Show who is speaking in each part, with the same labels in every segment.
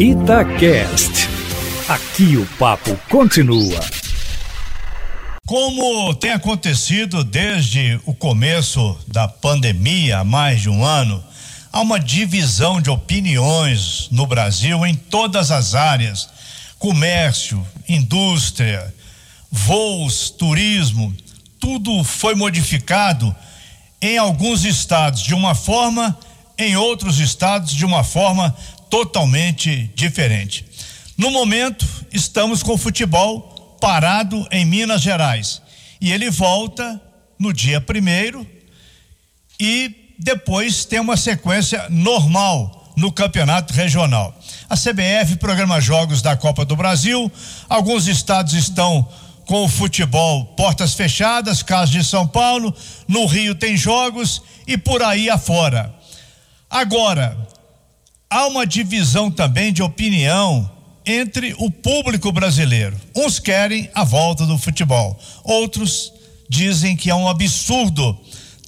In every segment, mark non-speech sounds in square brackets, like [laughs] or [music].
Speaker 1: Itacast. Aqui o papo continua.
Speaker 2: Como tem acontecido desde o começo da pandemia, há mais de um ano, há uma divisão de opiniões no Brasil em todas as áreas: comércio, indústria, voos, turismo. Tudo foi modificado em alguns estados de uma forma, em outros estados de uma forma totalmente diferente. No momento, estamos com o futebol parado em Minas Gerais. E ele volta no dia primeiro e depois tem uma sequência normal no campeonato regional. A CBF programa jogos da Copa do Brasil, alguns estados estão com o futebol portas fechadas, caso de São Paulo, no Rio tem jogos e por aí afora. Agora, há uma divisão também de opinião entre o público brasileiro. Uns querem a volta do futebol, outros dizem que é um absurdo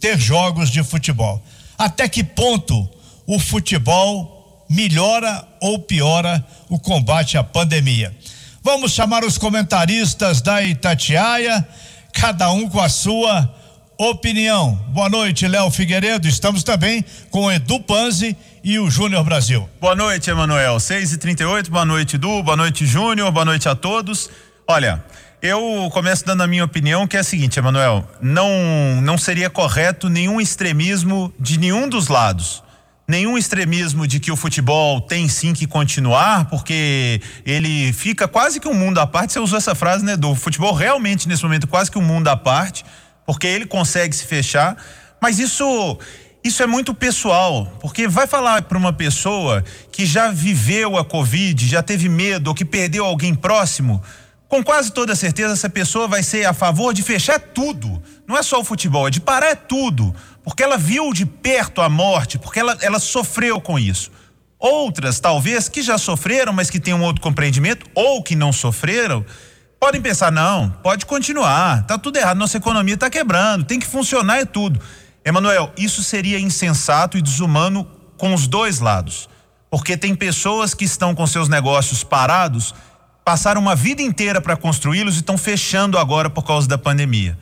Speaker 2: ter jogos de futebol. Até que ponto o futebol melhora ou piora o combate à pandemia? Vamos chamar os comentaristas da Itatiaia, cada um com a sua opinião. Boa noite, Léo Figueiredo. Estamos também com Edu Panzi e o Júnior Brasil.
Speaker 3: Boa noite, Emanuel. 6 e 38 boa noite, Edu, boa noite, Júnior, boa noite a todos. Olha, eu começo dando a minha opinião, que é a seguinte, Emanuel, não, não seria correto nenhum extremismo de nenhum dos lados. Nenhum extremismo de que o futebol tem sim que continuar, porque ele fica quase que um mundo à parte. Você usou essa frase, né? Do futebol realmente, nesse momento, quase que um mundo à parte, porque ele consegue se fechar. Mas isso isso é muito pessoal, porque vai falar para uma pessoa que já viveu a Covid, já teve medo ou que perdeu alguém próximo, com quase toda certeza essa pessoa vai ser a favor de fechar tudo. Não é só o futebol, é de parar tudo, porque ela viu de perto a morte, porque ela, ela sofreu com isso. Outras, talvez, que já sofreram, mas que têm um outro compreendimento, ou que não sofreram, podem pensar: não, pode continuar, tá tudo errado, nossa economia está quebrando, tem que funcionar e tudo. Emanuel, isso seria insensato e desumano com os dois lados. Porque tem pessoas que estão com seus negócios parados, passaram uma vida inteira para construí-los e estão fechando agora por causa da pandemia.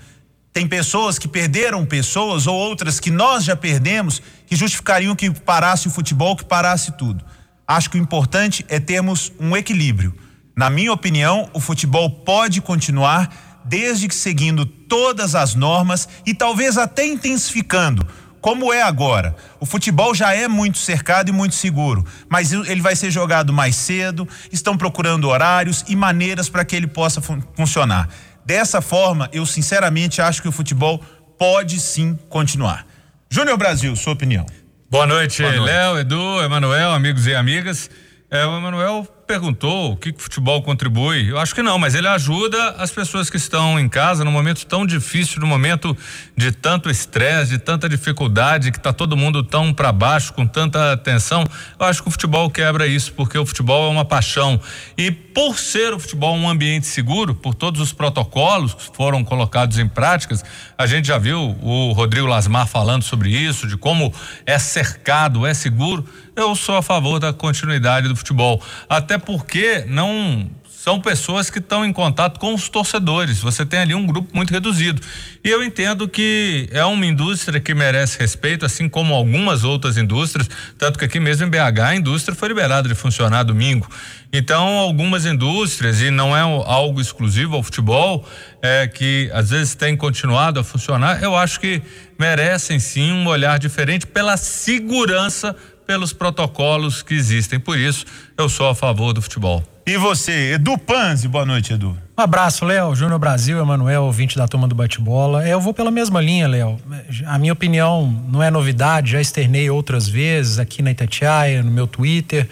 Speaker 3: Tem pessoas que perderam pessoas ou outras que nós já perdemos que justificariam que parasse o futebol, que parasse tudo. Acho que o importante é termos um equilíbrio. Na minha opinião, o futebol pode continuar desde que seguindo todas as normas e talvez até intensificando, como é agora. O futebol já é muito cercado e muito seguro, mas ele vai ser jogado mais cedo, estão procurando horários e maneiras para que ele possa fun funcionar. Dessa forma, eu sinceramente acho que o futebol pode sim continuar. Júnior Brasil, sua opinião.
Speaker 4: Boa noite, noite. Léo, Edu, Emanuel, amigos e amigas. É, o Emanuel perguntou o que, que o futebol contribui. Eu acho que não, mas ele ajuda as pessoas que estão em casa num momento tão difícil, num momento de tanto estresse, de tanta dificuldade, que está todo mundo tão para baixo, com tanta tensão. Eu acho que o futebol quebra isso, porque o futebol é uma paixão. E por ser o futebol um ambiente seguro, por todos os protocolos que foram colocados em práticas, a gente já viu o Rodrigo Lasmar falando sobre isso, de como é cercado, é seguro eu sou a favor da continuidade do futebol. Até porque não são pessoas que estão em contato com os torcedores. Você tem ali um grupo muito reduzido. E eu entendo que é uma indústria que merece respeito, assim como algumas outras indústrias, tanto que aqui mesmo em BH a indústria foi liberada de funcionar domingo. Então, algumas indústrias, e não é algo exclusivo ao futebol, é, que às vezes tem continuado a funcionar, eu acho que merecem sim um olhar diferente pela segurança pelos protocolos que existem. Por isso, eu sou a favor do futebol.
Speaker 3: E você, Edu Panzi, boa noite, Edu.
Speaker 5: Um abraço, Léo, Júnior Brasil, Emanuel, ouvinte da turma do bate-bola. É, eu vou pela mesma linha, Léo. A minha opinião não é novidade, já externei outras vezes aqui na Itatiaia, no meu Twitter.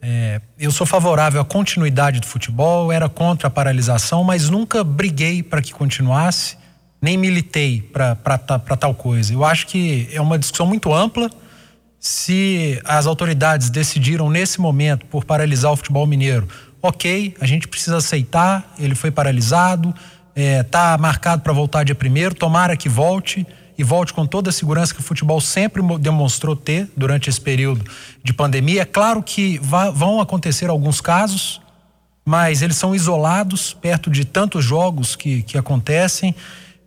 Speaker 5: É, eu sou favorável à continuidade do futebol, era contra a paralisação, mas nunca briguei para que continuasse, nem militei para tal coisa. Eu acho que é uma discussão muito ampla se as autoridades decidiram nesse momento por paralisar o futebol mineiro, ok, a gente precisa aceitar, ele foi paralisado, está é, tá marcado para voltar dia primeiro, tomara que volte e volte com toda a segurança que o futebol sempre demonstrou ter durante esse período de pandemia. É claro que vão acontecer alguns casos, mas eles são isolados perto de tantos jogos que, que acontecem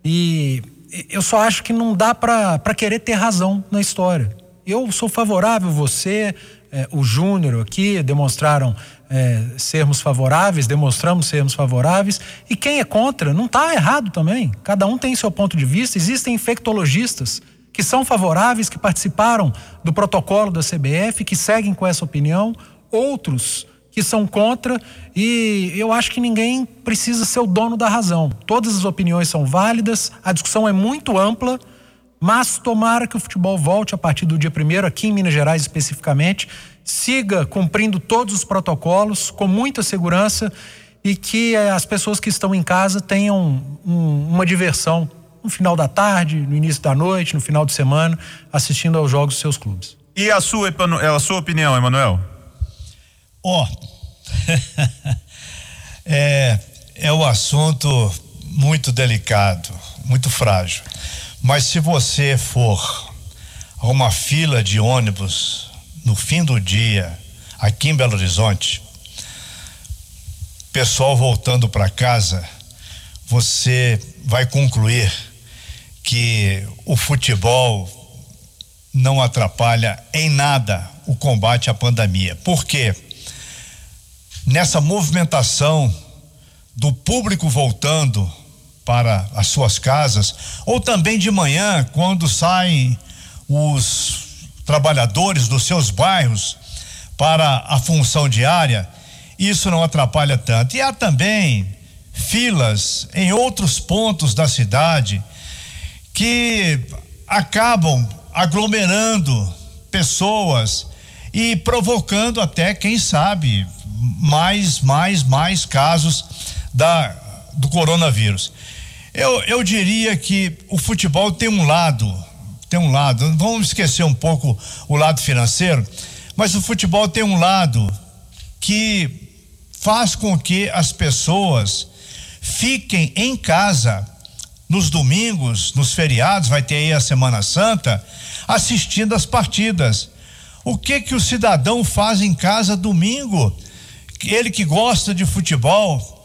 Speaker 5: e eu só acho que não dá para querer ter razão na história. Eu sou favorável, você, é, o Júnior aqui demonstraram é, sermos favoráveis, demonstramos sermos favoráveis. E quem é contra não está errado também. Cada um tem seu ponto de vista. Existem infectologistas que são favoráveis, que participaram do protocolo da CBF, que seguem com essa opinião. Outros que são contra e eu acho que ninguém precisa ser o dono da razão. Todas as opiniões são válidas, a discussão é muito ampla mas tomara que o futebol volte a partir do dia primeiro aqui em Minas Gerais especificamente, siga cumprindo todos os protocolos com muita segurança e que eh, as pessoas que estão em casa tenham um, uma diversão no final da tarde, no início da noite, no final de semana, assistindo aos jogos dos seus clubes.
Speaker 3: E a sua, a sua opinião, Emanuel?
Speaker 2: Ó, oh, [laughs] é, é um assunto muito delicado, muito frágil. Mas se você for a uma fila de ônibus no fim do dia, aqui em Belo Horizonte, pessoal voltando para casa, você vai concluir que o futebol não atrapalha em nada o combate à pandemia. Por quê? Nessa movimentação do público voltando para as suas casas, ou também de manhã, quando saem os trabalhadores dos seus bairros para a função diária, isso não atrapalha tanto. E há também filas em outros pontos da cidade que acabam aglomerando pessoas e provocando até, quem sabe, mais, mais, mais casos da, do coronavírus. Eu, eu diria que o futebol tem um lado, tem um lado, vamos esquecer um pouco o lado financeiro, mas o futebol tem um lado que faz com que as pessoas fiquem em casa nos domingos, nos feriados, vai ter aí a Semana Santa, assistindo as partidas. O que que o cidadão faz em casa domingo? Ele que gosta de futebol,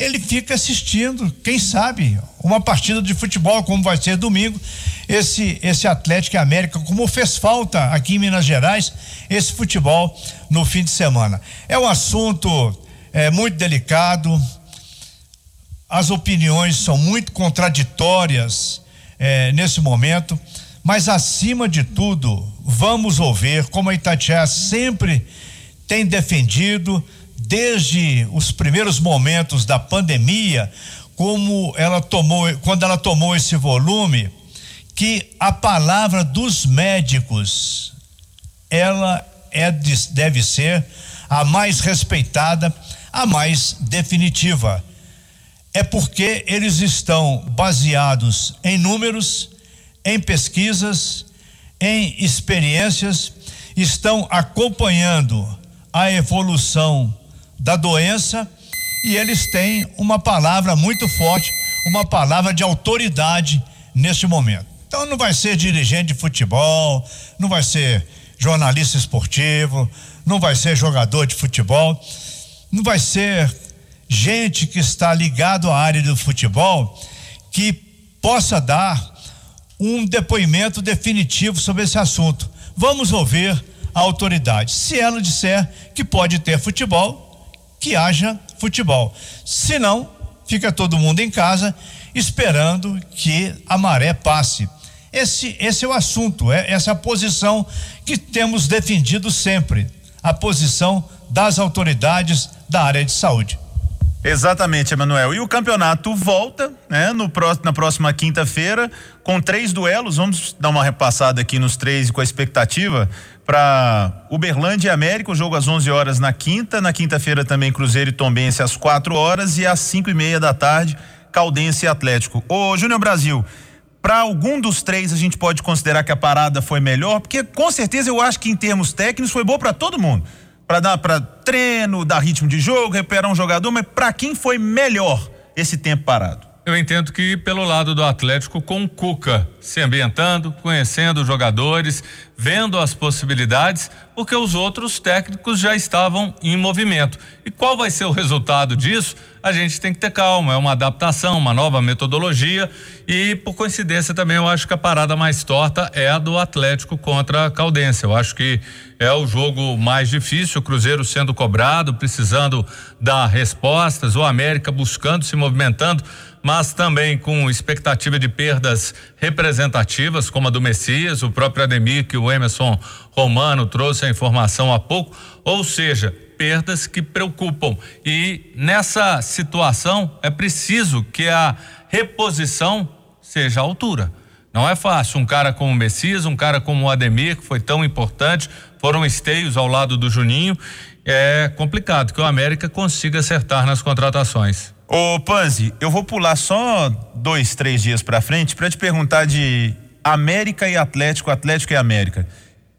Speaker 2: ele fica assistindo, quem sabe, uma partida de futebol, como vai ser domingo, esse, esse Atlético América, como fez falta aqui em Minas Gerais, esse futebol no fim de semana. É um assunto é, muito delicado, as opiniões são muito contraditórias é, nesse momento, mas acima de tudo, vamos ouvir como a Itatiaia sempre tem defendido desde os primeiros momentos da pandemia, como ela tomou, quando ela tomou esse volume, que a palavra dos médicos ela é deve ser a mais respeitada, a mais definitiva. É porque eles estão baseados em números, em pesquisas, em experiências, estão acompanhando a evolução da doença e eles têm uma palavra muito forte, uma palavra de autoridade neste momento. Então não vai ser dirigente de futebol, não vai ser jornalista esportivo, não vai ser jogador de futebol, não vai ser gente que está ligado à área do futebol que possa dar um depoimento definitivo sobre esse assunto. Vamos ouvir a autoridade. Se ela disser que pode ter futebol, que haja futebol. Se não, fica todo mundo em casa esperando que a maré passe. Esse, esse é o assunto, é essa é a posição que temos defendido sempre, a posição das autoridades da área de saúde.
Speaker 3: Exatamente, Emanuel. E o campeonato volta, né, no próximo, na próxima quinta-feira, com três duelos. Vamos dar uma repassada aqui nos três com a expectativa para Uberlândia e América, o jogo às 11 horas na quinta. Na quinta-feira também Cruzeiro e Tombense às 4 horas e às cinco e meia da tarde, Caldense e Atlético. Ô, Júnior Brasil, para algum dos três a gente pode considerar que a parada foi melhor, porque com certeza eu acho que em termos técnicos foi boa para todo mundo para dar para treino, dar ritmo de jogo, recuperar um jogador, mas para quem foi melhor esse tempo parado?
Speaker 4: Eu entendo que pelo lado do Atlético com Cuca se ambientando, conhecendo os jogadores, vendo as possibilidades, porque os outros técnicos já estavam em movimento. E qual vai ser o resultado disso? A gente tem que ter calma, é uma adaptação, uma nova metodologia e por coincidência também eu acho que a parada mais torta é a do Atlético contra a Caldense. Eu acho que é o jogo mais difícil, o Cruzeiro sendo cobrado, precisando dar respostas, o América buscando, se movimentando mas também com expectativa de perdas representativas, como a do Messias, o próprio Ademir, que o Emerson Romano trouxe a informação há pouco, ou seja, perdas que preocupam. E nessa situação é preciso que a reposição seja à altura. Não é fácil. Um cara como o Messias, um cara como o Ademir, que foi tão importante, foram esteios ao lado do Juninho. É complicado que o América consiga acertar nas contratações.
Speaker 3: Ô Panzi, eu vou pular só dois, três dias para frente para te perguntar de América e Atlético, Atlético e América.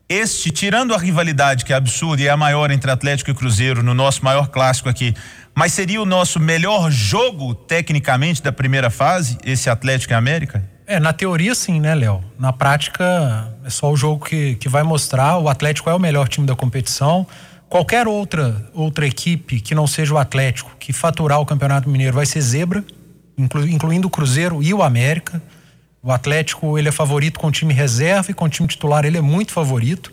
Speaker 3: Este, tirando a rivalidade que é absurda e é a maior entre Atlético e Cruzeiro no nosso maior clássico aqui, mas seria o nosso melhor jogo tecnicamente da primeira fase, esse Atlético e América?
Speaker 5: É, na teoria sim, né, Léo? Na prática é só o jogo que, que vai mostrar. O Atlético é o melhor time da competição qualquer outra outra equipe que não seja o Atlético que faturar o Campeonato Mineiro vai ser zebra, inclu, incluindo o Cruzeiro e o América. O Atlético ele é favorito com o time reserva e com o time titular ele é muito favorito.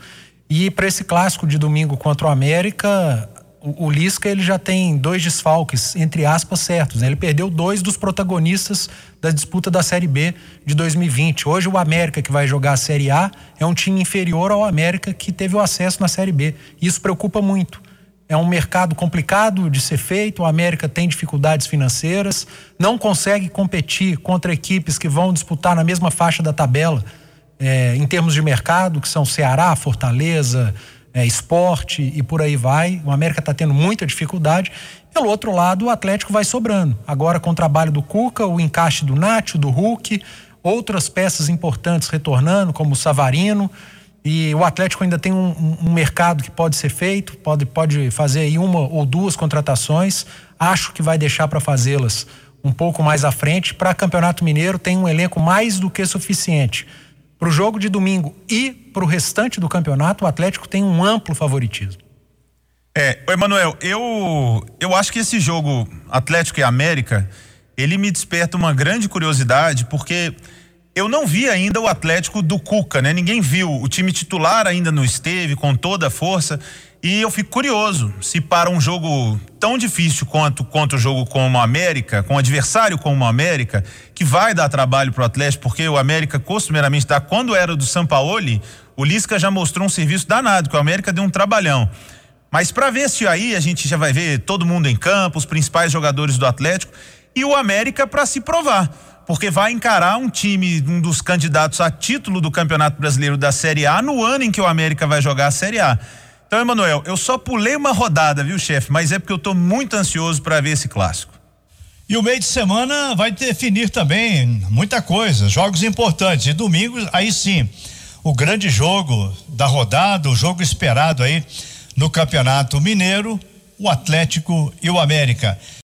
Speaker 5: E para esse clássico de domingo contra o América, o, Lisca ele já tem dois desfalques, entre aspas, certos. Né? Ele perdeu dois dos protagonistas da disputa da Série B de 2020. Hoje o América que vai jogar a Série A é um time inferior ao América que teve o acesso na Série B. Isso preocupa muito. É um mercado complicado de ser feito, o América tem dificuldades financeiras, não consegue competir contra equipes que vão disputar na mesma faixa da tabela é, em termos de mercado, que são Ceará, Fortaleza, é, esporte e por aí vai. O América está tendo muita dificuldade. Pelo outro lado, o Atlético vai sobrando. Agora, com o trabalho do Cuca, o encaixe do Nacho, do Hulk, outras peças importantes retornando, como o Savarino. E o Atlético ainda tem um, um, mercado que pode ser feito, pode, pode fazer aí uma ou duas contratações. Acho que vai deixar para fazê-las um pouco mais à frente. Para Campeonato Mineiro, tem um elenco mais do que suficiente para o jogo de domingo e para o restante do campeonato, o Atlético tem um amplo favoritismo.
Speaker 3: É, Emanuel, eu, eu acho que esse jogo Atlético e América, ele me desperta uma grande curiosidade, porque eu não vi ainda o Atlético do Cuca, né? Ninguém viu. O time titular ainda não esteve com toda a força. E eu fico curioso se para um jogo tão difícil quanto quanto o jogo com o América, com um adversário como o América, que vai dar trabalho para o Atlético, porque o América costumeiramente dá. Quando era do Sampaoli, o Lisca já mostrou um serviço danado, que o América deu um trabalhão. Mas para ver se aí a gente já vai ver todo mundo em campo, os principais jogadores do Atlético e o América para se provar porque vai encarar um time, um dos candidatos a título do Campeonato Brasileiro da Série A no ano em que o América vai jogar a Série A. Então, Emanuel, eu só pulei uma rodada, viu, chefe? Mas é porque eu estou muito ansioso para ver esse clássico.
Speaker 2: E o meio de semana vai definir também muita coisa, jogos importantes. E domingo, aí sim, o grande jogo da rodada, o jogo esperado aí no Campeonato Mineiro, o Atlético e o América.